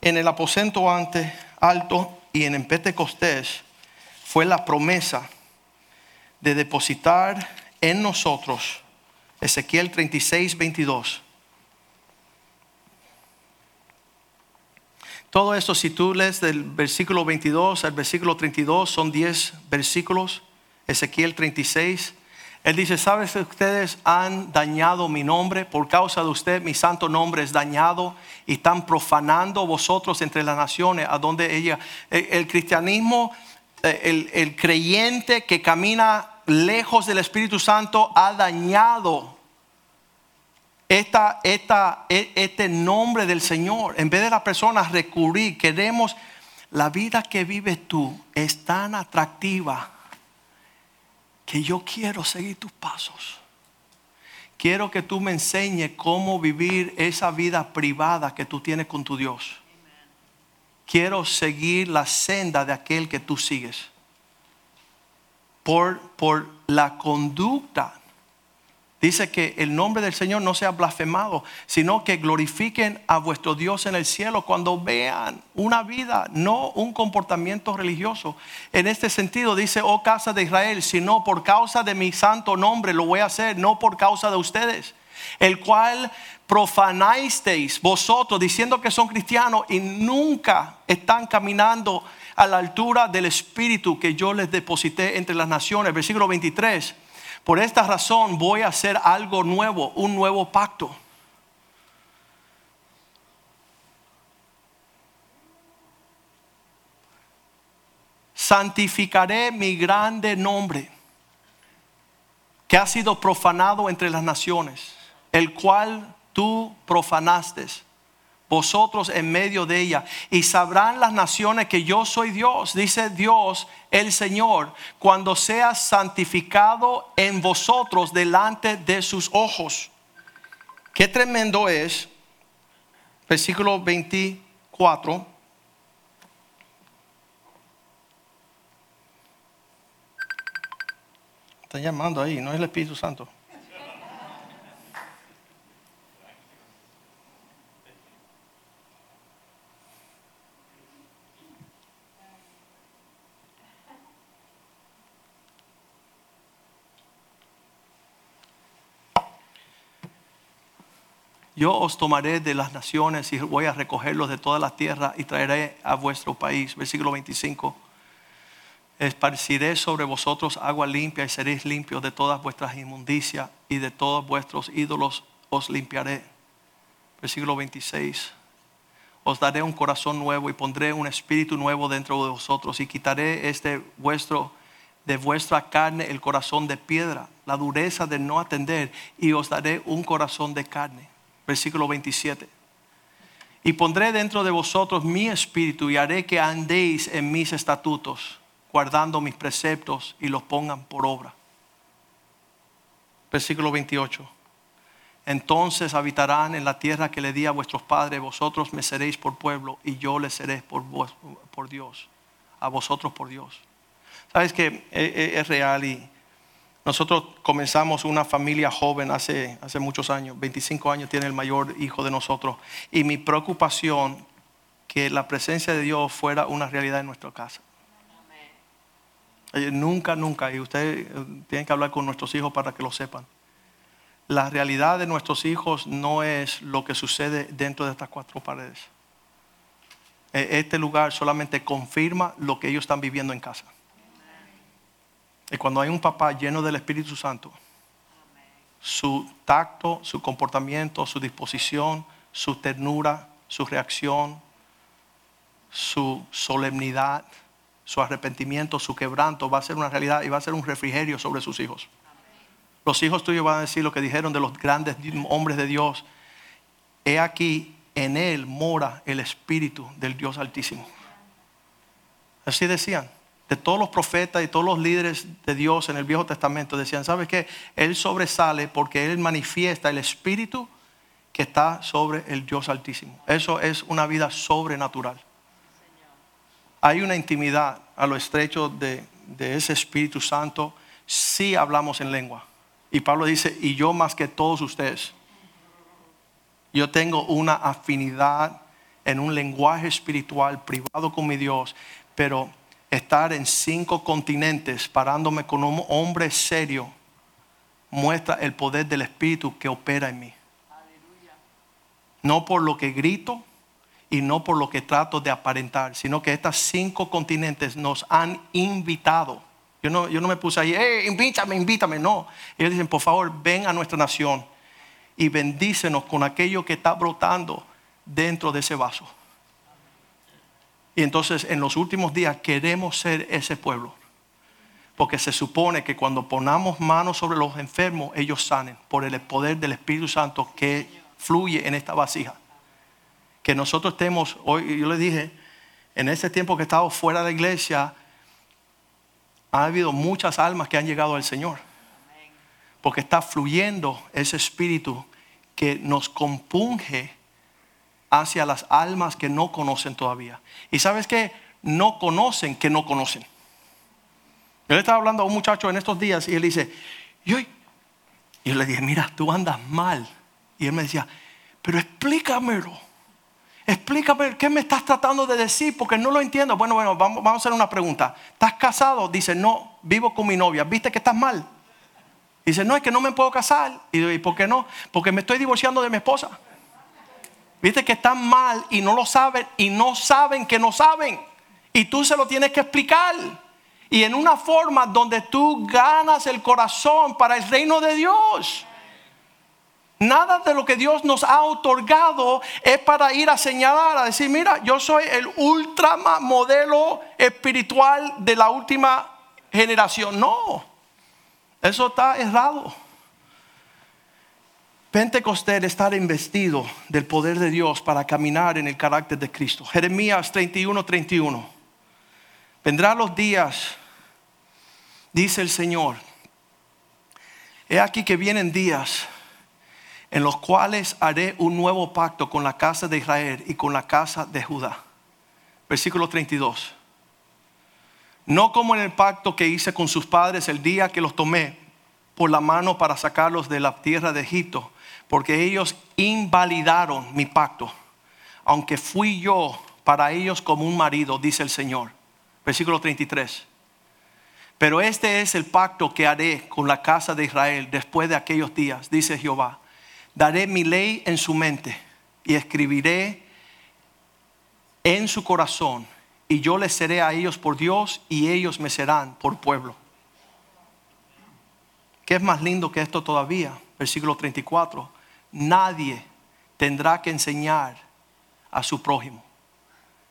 en el aposento ante, alto y en el Pentecostés fue la promesa de depositar en nosotros. Ezequiel 36, 22. Todo esto, si tú lees del versículo 22 al versículo 32, son 10 versículos. Ezequiel 36. Él dice, ¿sabes que ustedes han dañado mi nombre? Por causa de usted mi santo nombre es dañado y están profanando vosotros entre las naciones a donde ella... El, cristianismo eh, el, creyente que camina lejos del Espíritu Santo ha dañado esta, esta, e, este nombre del Señor. En vez de las personas recurrir, queremos la vida que vives tú es tan atractiva que yo quiero seguir tus pasos. Quiero que tú me enseñes cómo vivir esa vida privada que tú tienes con tu Dios quiero seguir la senda de aquel que tú sigues. Por, la conducta. Dice que el nombre del Señor no sea blasfemado, sino que glorifiquen a vuestro Dios en el cielo cuando vean una vida, no un comportamiento religioso. En este sentido dice, oh casa de Israel, sino por causa de mi santo nombre lo voy a hacer, no por causa de ustedes el cual profanasteis vosotros diciendo que son cristianos y nunca están caminando a la altura del espíritu que yo les deposité entre las naciones. Versículo 23. Por esta razón voy a hacer algo nuevo, un nuevo pacto. Santificaré mi grande nombre que ha sido profanado entre las naciones el cual tú profanaste, vosotros en medio de ella, y sabrán las naciones que yo soy Dios, dice Dios el Señor, cuando seas santificado en vosotros delante de sus ojos. Qué tremendo es, versículo 24. Están llamando ahí, no es el Espíritu Santo. Yo os tomaré de las naciones y voy a recogerlos de toda la tierra y traeré a vuestro país. Versículo 25. esparciré sobre vosotros agua limpia y seréis limpios de todas vuestras inmundicias y de todos vuestros ídolos os limpiaré. Versículo 26. Os daré un corazón nuevo y pondré un espíritu nuevo dentro de vosotros y quitaré este vuestro de vuestra carne el corazón de piedra, la dureza de no atender y os daré un corazón de carne. Versículo 27. Y pondré dentro de vosotros mi espíritu y haré que andéis en mis estatutos, guardando mis preceptos y los pongan por obra. Versículo 28. Entonces habitarán en la tierra que le di a vuestros padres, vosotros me seréis por pueblo y yo les seré por, por Dios, a vosotros por Dios. Sabes que es, es real y nosotros comenzamos una familia joven hace, hace muchos años, 25 años tiene el mayor hijo de nosotros y mi preocupación que la presencia de Dios fuera una realidad en nuestra casa. Oye, Nunca, nunca, y ustedes eh, tienen que hablar con nuestros hijos para que lo sepan. La realidad de nuestros hijos no es lo que sucede dentro de estas cuatro paredes. Eh, Este lugar solamente confirma lo que ellos están viviendo en casa. Y cuando hay un papá lleno del Espíritu Santo, su tacto, su comportamiento, su disposición, su ternura, su reacción, su solemnidad, su arrepentimiento, su quebranto va a ser una realidad y va a ser un refrigerio sobre sus hijos. Los hijos tuyos van a decir lo que dijeron de los grandes hombres de Dios. He aquí, en él mora el Espíritu del Dios Altísimo. Así decían. De todos los profetas y todos los líderes de Dios en el Viejo Testamento decían, ¿sabes qué? Él sobresale porque Él manifiesta el Espíritu que está sobre el Dios Altísimo. Eso es una vida sobrenatural. Hay una intimidad a lo estrecho de, de ese Espíritu Santo si hablamos en lengua. Y Pablo dice, y yo más que todos ustedes, yo tengo una afinidad en un lenguaje espiritual privado con mi Dios, pero estar en cinco continentes parándome con un hombre serio muestra el poder del Espíritu que opera en mí. No por lo que grito y no por lo que trato de aparentar, sino que estos cinco continentes nos han invitado. Yo no, yo no me puse ahí, "Eh, invítame, invítame, no. Ellos dicen, por favor, ven a nuestra nación y bendícenos con aquello que está brotando dentro de ese vaso. Y entonces en los últimos días queremos ser ese pueblo. Porque se supone que cuando ponamos manos sobre los enfermos, ellos sanen por el poder del Espíritu Santo que fluye en esta vasija. Que nosotros estemos, hoy yo le dije, en este tiempo que he estado fuera de la iglesia, ha habido muchas almas que han llegado al Señor. Porque está fluyendo ese espíritu que nos compunge hacia las almas que no conocen todavía. Y sabes que no conocen que no conocen. Yo le estaba hablando a un muchacho en estos días y él dice, y hoy, y yo le dije, mira, tú andas mal. Y él me decía, pero explícamelo. Explícame qué me estás tratando de decir porque no lo entiendo. Bueno, bueno, vamos, vamos a hacer una pregunta. ¿Estás casado? Dice, no, vivo con mi novia. ¿Viste que estás mal? Dice, no, es que no me puedo casar. Y digo, ¿y por qué no? Porque me estoy divorciando de mi esposa. Viste que están mal y no lo saben y no saben que no saben. Y tú se lo tienes que explicar. Y en una forma donde tú ganas el corazón para el reino de Dios. Nada de lo que Dios nos ha otorgado es para ir a señalar, a decir, mira, yo soy el ultra modelo espiritual de la última generación. No, eso está errado. Pentecostés estar investido del poder de Dios para caminar en el carácter de Cristo. Jeremías 31, 31. Vendrán los días, dice el Señor. He aquí que vienen días en los cuales haré un nuevo pacto con la casa de Israel y con la casa de Judá. Versículo 32. No como en el pacto que hice con sus padres el día que los tomé por la mano para sacarlos de la tierra de Egipto, porque ellos invalidaron mi pacto, aunque fui yo para ellos como un marido, dice el Señor. Versículo 33. Pero este es el pacto que haré con la casa de Israel después de aquellos días, dice Jehová. Daré mi ley en su mente y escribiré en su corazón y yo les seré a ellos por Dios y ellos me serán por pueblo. ¿Qué es más lindo que esto todavía? Versículo 34. Nadie tendrá que enseñar a su prójimo.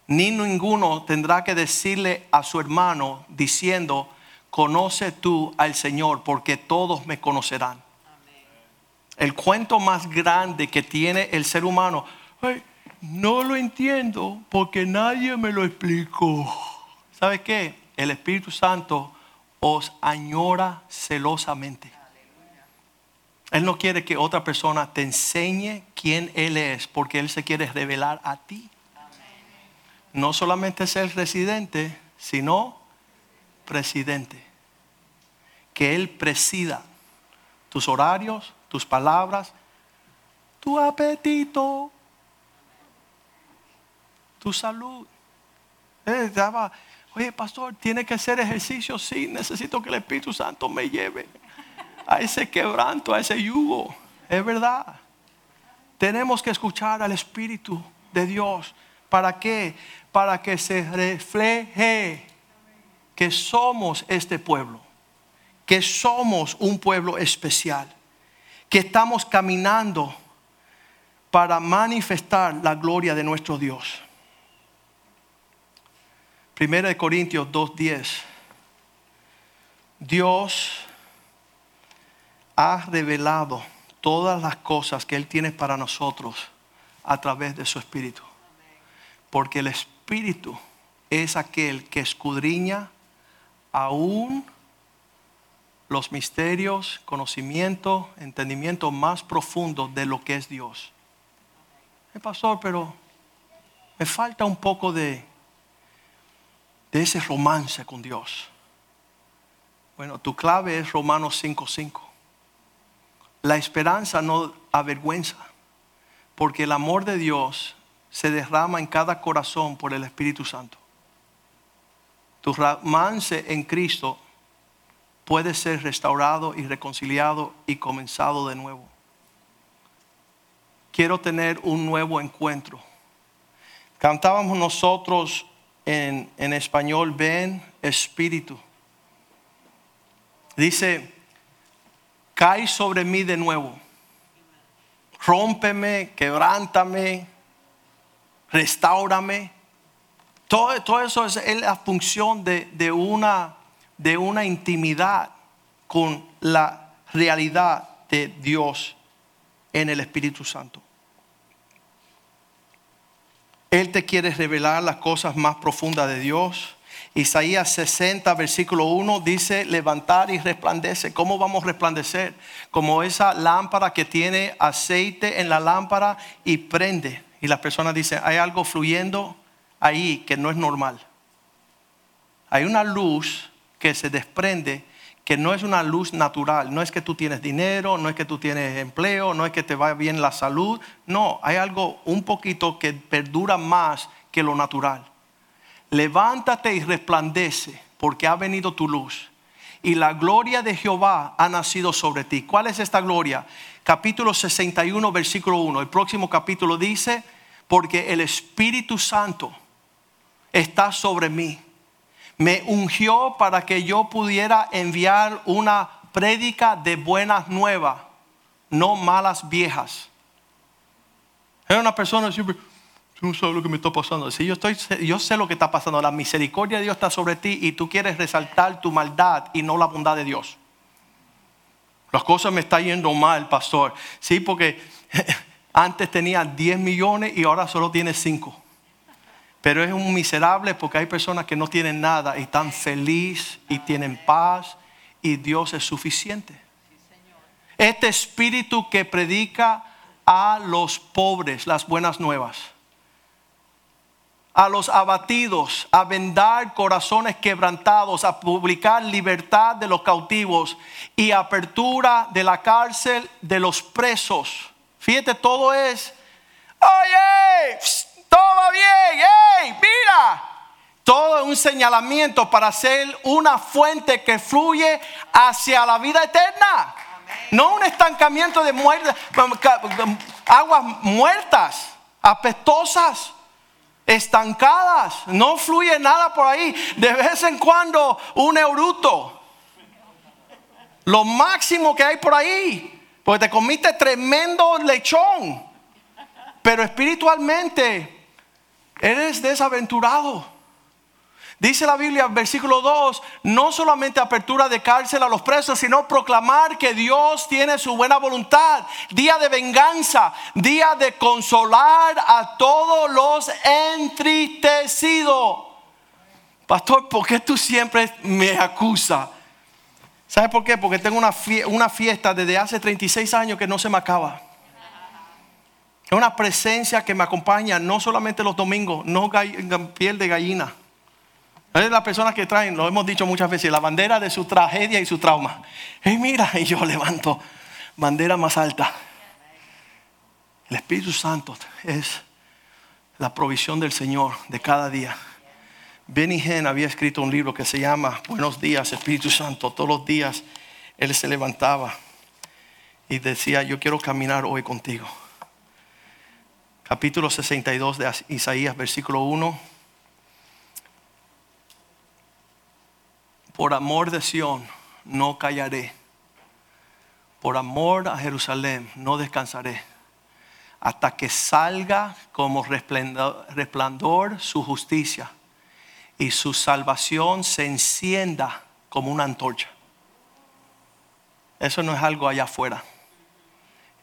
Ni ninguno tendrá que decirle a su hermano diciendo, conoce tú al Señor porque todos me conocerán. El cuento más grande que tiene el ser humano, no lo entiendo porque nadie me lo explicó. ¿Sabe qué? El Espíritu Santo os añora celosamente. Él no quiere que otra persona te enseñe quién Él es, porque Él se quiere revelar a ti. No solamente ser residente, sino presidente. Que Él presida tus horarios, tus palabras, tu apetito, tu salud. Eh, Oye, pastor, ¿tiene que hacer ejercicio? Sí, necesito que el Espíritu Santo me lleve a ese quebranto, a ese yugo. Es verdad. Tenemos que escuchar al Espíritu de Dios. ¿Para qué? Para que se refleje que somos este pueblo, que somos un pueblo especial, que estamos caminando para manifestar la gloria de nuestro Dios. Primera de Corintios 2:10. Dios ha revelado todas las cosas que Él tiene para nosotros a través de su Espíritu. Porque el Espíritu es aquel que escudriña aún los misterios, conocimiento, entendimiento más profundo de lo que es Dios. Eh, pastor, pero me falta un poco de, de ese romance con Dios. Bueno, tu clave es Romanos 5:5. La esperanza no avergüenza, porque el amor de Dios se derrama en cada corazón por el Espíritu Santo. Tu romance en Cristo puede ser restaurado y reconciliado y comenzado de nuevo. Quiero tener un nuevo encuentro. Cantábamos nosotros en, en español, ven Espíritu. Dice, cae sobre mí de nuevo. Rómpeme, quebrántame, restaurame. Todo, todo eso es, la función de, una, de una intimidad con la realidad de Dios en el Espíritu Santo. Él te quiere revelar las cosas más profundas de Dios. Isaías 60, versículo 1 dice, levantar y resplandece. ¿Cómo vamos a resplandecer? Como esa lámpara que tiene aceite en la lámpara y prende. Y las personas dicen, hay algo fluyendo ahí que no es normal. Hay una luz que se desprende que no es una luz natural. No es que tú tienes dinero, no es que tú tienes empleo, no es que te va bien la salud. No, hay algo un poquito que perdura más que lo natural levántate y resplandece, porque ha venido tu luz. Y la gloria de Jehová ha nacido sobre ti. ¿Cuál es esta gloria? Capítulo 61, versículo 1. El próximo capítulo dice, porque el Espíritu Santo está sobre mí. Me ungió para que yo pudiera enviar una prédica de buenas nuevas, no malas viejas. Era una persona siempre, Tú sabes lo que me está pasando. Si yo, sé lo que está pasando. La misericordia de Dios está sobre ti y tú quieres resaltar tu maldad y no la bondad de Dios. Las cosas me están yendo mal, pastor. Sí, porque antes tenía 10 millones y ahora solo tiene 5. Pero es un miserable porque hay personas que no tienen nada y están felices y tienen paz y Dios es suficiente. Este espíritu que predica a los pobres las buenas nuevas a los abatidos, a vendar corazones quebrantados, a publicar libertad de los cautivos y apertura de la cárcel de los presos. Fíjate, todo es, oye, todo va bien, hey, mira. Todo es un señalamiento para ser una fuente que fluye hacia la vida eterna. No un estancamiento de aguas muertas, apestosas. Estancadas, no fluye nada por ahí. De vez en cuando un euruto, lo máximo que hay por ahí, porque te comiste tremendo lechón, pero espiritualmente eres desaventurado. Dice la Biblia, versículo 2, no solamente apertura de cárcel a los presos, sino proclamar que Dios tiene su buena voluntad, día de venganza, día de consolar a todos los entristecidos. Pastor, ¿por qué tú siempre me acusas? ¿Sabes por qué? Porque tengo una, fiesta desde hace 36 años que no se me acaba. Es una presencia que me acompaña no solamente los domingos, no piel de gallina. Es la persona que traen, lo hemos dicho muchas veces, la bandera de su tragedia y su trauma. Y mira, y yo levanto bandera más alta. El Espíritu Santo es la provisión del Señor de cada día. Benny Hinn había escrito un libro que se llama Buenos días, Espíritu Santo. Todos los días él se levantaba y decía, yo quiero caminar hoy contigo. Capítulo 62 de Isaías, versículo 1 Por amor de Sión no callaré. Por amor a Jerusalén no descansaré. Hasta que salga como resplandor, su justicia y su salvación se encienda como una antorcha. Eso no es algo allá afuera,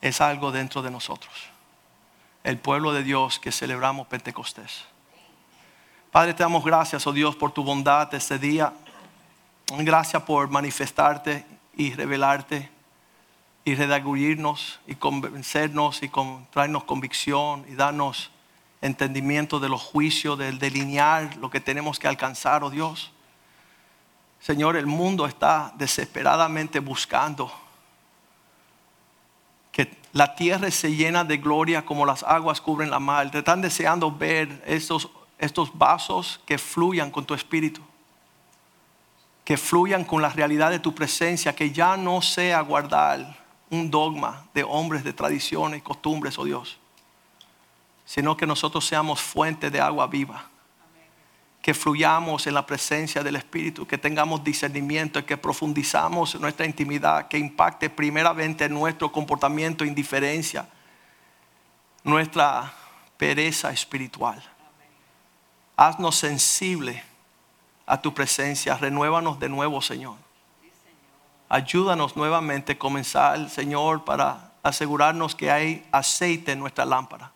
es algo dentro de nosotros. El pueblo de Dios que celebramos Pentecostés. Padre, te damos gracias, oh Dios, por tu bondad este día. Gracias por manifestarte y revelarte y redaguirnos y convencernos y traernos convicción y darnos entendimiento de los juicios, del delinear lo que tenemos que alcanzar, oh Dios. Señor, el mundo está desesperadamente buscando que la tierra se llena de gloria como las aguas cubren la mar. Te están deseando ver estos, estos vasos que fluyan con tu espíritu que fluyan con la realidad de tu presencia, que ya no sea guardar un dogma de hombres, de tradiciones, costumbres, oh Dios, sino que nosotros seamos fuente de agua viva, que fluyamos en la presencia del Espíritu, que tengamos discernimiento, que profundizamos nuestra intimidad, que impacte primeramente nuestro comportamiento, indiferencia, nuestra pereza espiritual. Haznos sensible a tu presencia. Renuévanos de nuevo, Señor. Ayúdanos nuevamente a comenzar, Señor, para asegurarnos que hay aceite en nuestra lámpara.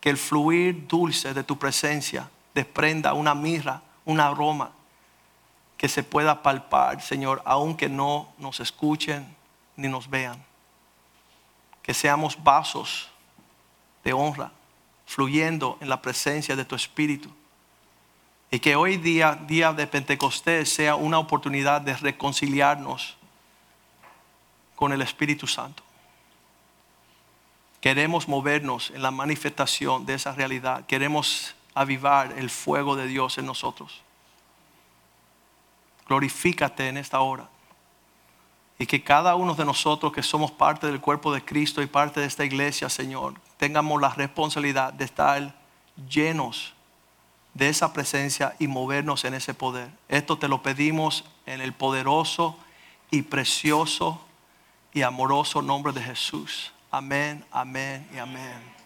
Que el fluir dulce de tu presencia desprenda una mirra, un aroma que se pueda palpar, Señor, aunque no nos escuchen ni nos vean. Que seamos vasos de honra, fluyendo en la presencia de tu Espíritu y que hoy día, día de Pentecostés, sea una oportunidad de reconciliarnos con el Espíritu Santo. Queremos movernos en la manifestación de esa realidad. Queremos avivar el fuego de Dios en nosotros. Glorifícate en esta hora. Y que cada uno de nosotros que somos parte del cuerpo de Cristo y parte de esta iglesia, Señor, tengamos la responsabilidad de estar llenos de esa presencia y movernos en ese poder. Esto te lo pedimos en el poderoso y precioso y amoroso nombre de Jesús. Amén, amén y amén.